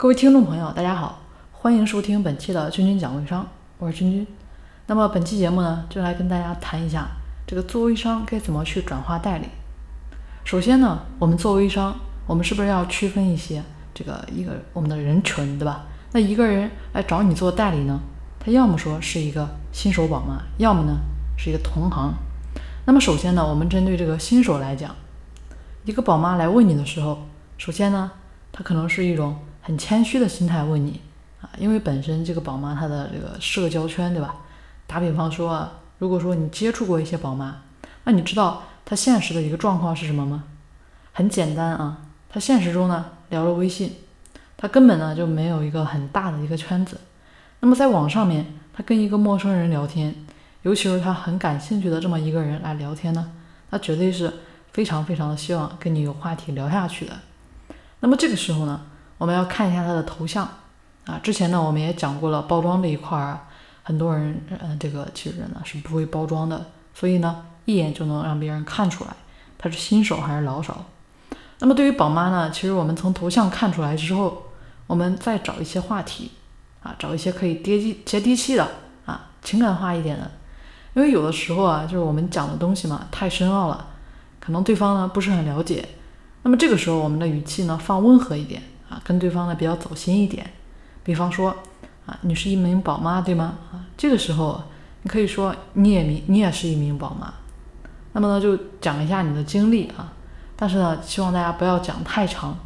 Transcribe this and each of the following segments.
各位听众朋友，大家好，欢迎收听本期的君君讲微商，我是君君。那么本期节目呢，就来跟大家谈一下这个做微商该怎么去转化代理。首先呢，我们做微商，我们是不是要区分一些这个一个我们的人群，对吧？那一个人来找你做代理呢，他要么说是一个新手宝妈，要么呢是一个同行。那么首先呢，我们针对这个新手来讲，一个宝妈来问你的时候，首先呢，她可能是一种很谦虚的心态问你啊，因为本身这个宝妈她的这个社交圈，对吧？打比方说啊，如果说你接触过一些宝妈，那你知道她现实的一个状况是什么吗？很简单啊，她现实中呢聊了微信，她根本呢就没有一个很大的一个圈子。那么在网上面，她跟一个陌生人聊天。尤其是她很感兴趣的这么一个人来聊天呢，她绝对是非常非常的希望跟你有话题聊下去的。那么这个时候呢，我们要看一下他的头像啊。之前呢，我们也讲过了包装这一块儿，很多人嗯，这个其实呢是不会包装的，所以呢，一眼就能让别人看出来他是新手还是老手。那么对于宝妈呢，其实我们从头像看出来之后，我们再找一些话题啊，找一些可以接地接地气的啊，情感化一点的。因为有的时候啊，就是我们讲的东西嘛，太深奥了，可能对方呢不是很了解。那么这个时候，我们的语气呢放温和一点啊，跟对方呢比较走心一点。比方说啊，你是一名宝妈对吗？啊，这个时候你可以说你也名你也是一名宝妈。那么呢，就讲一下你的经历啊，但是呢，希望大家不要讲太长。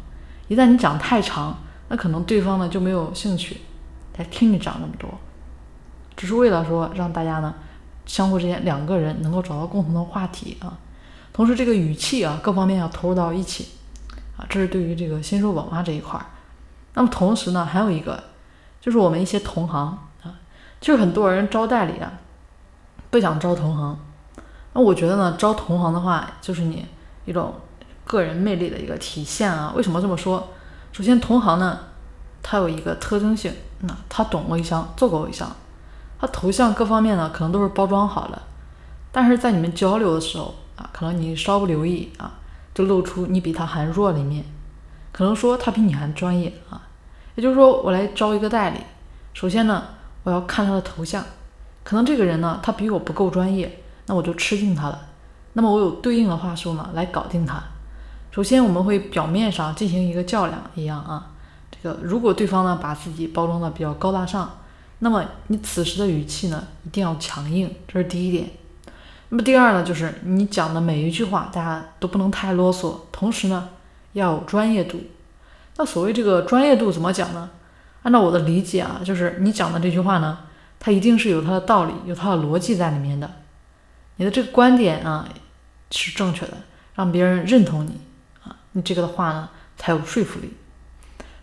一旦你讲太长，那可能对方呢就没有兴趣来听你讲那么多。只是为了说让大家呢。相互之间两个人能够找到共同的话题啊，同时这个语气啊各方面要投入到一起啊，这是对于这个新手宝妈这一块儿。那么同时呢，还有一个就是我们一些同行啊，就是很多人招代理啊，不想招同行。那我觉得呢，招同行的话，就是你一种个人魅力的一个体现啊。为什么这么说？首先，同行呢，他有一个特征性，那他懂微商，做过微商。他头像各方面呢，可能都是包装好了，但是在你们交流的时候啊，可能你稍不留意啊，就露出你比他还弱的一面，可能说他比你还专业啊。也就是说，我来招一个代理，首先呢，我要看他的头像，可能这个人呢，他比我不够专业，那我就吃定他了。那么我有对应的话术呢，来搞定他。首先我们会表面上进行一个较量一样啊，这个如果对方呢把自己包装的比较高大上。那么你此时的语气呢，一定要强硬，这是第一点。那么第二呢，就是你讲的每一句话，大家都不能太啰嗦，同时呢，要有专业度。那所谓这个专业度怎么讲呢？按照我的理解啊，就是你讲的这句话呢，它一定是有它的道理，有它的逻辑在里面的。你的这个观点啊是正确的，让别人认同你啊，你这个的话呢才有说服力。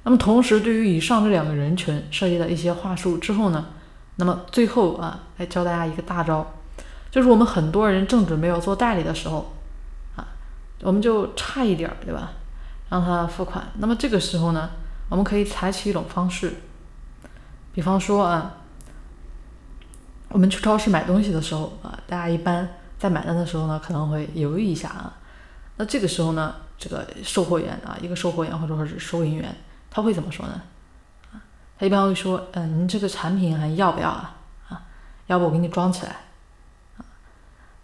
那么同时，对于以上这两个人群设计的一些话术之后呢，那么最后啊，来教大家一个大招，就是我们很多人正准备要做代理的时候，啊，我们就差一点儿，对吧？让他付款。那么这个时候呢，我们可以采取一种方式，比方说啊，我们去超市买东西的时候啊，大家一般在买单的时候呢，可能会犹豫一下啊。那这个时候呢，这个售货员啊，一个售货员或者说是收银员。他会怎么说呢？啊，他一般会说，嗯，您这个产品还要不要啊？啊，要不我给你装起来。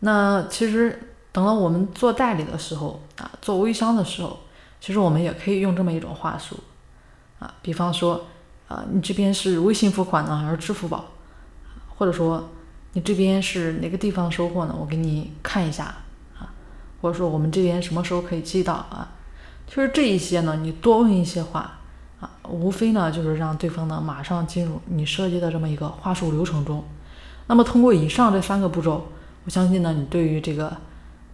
那其实等到我们做代理的时候啊，做微商的时候，其实我们也可以用这么一种话术，啊，比方说，啊，你这边是微信付款呢，还是支付宝？或者说，你这边是哪个地方收货呢？我给你看一下，啊，或者说我们这边什么时候可以寄到啊？其实这一些呢，你多问一些话。啊，无非呢就是让对方呢马上进入你设计的这么一个话术流程中。那么通过以上这三个步骤，我相信呢你对于这个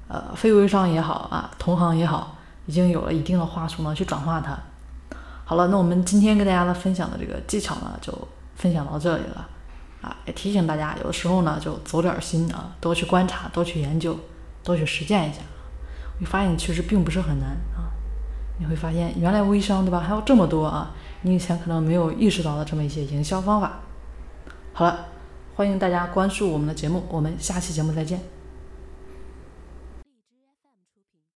呃非微商也好啊，同行也好，已经有了一定的话术呢去转化它。好了，那我们今天跟大家的分享的这个技巧呢就分享到这里了啊，也提醒大家有的时候呢就走点心啊，多去观察，多去研究，多去实践一下，会发现其实并不是很难啊。你会发现，原来微商对吧？还有这么多啊，你以前可能没有意识到的这么一些营销方法。好了，欢迎大家关注我们的节目，我们下期节目再见。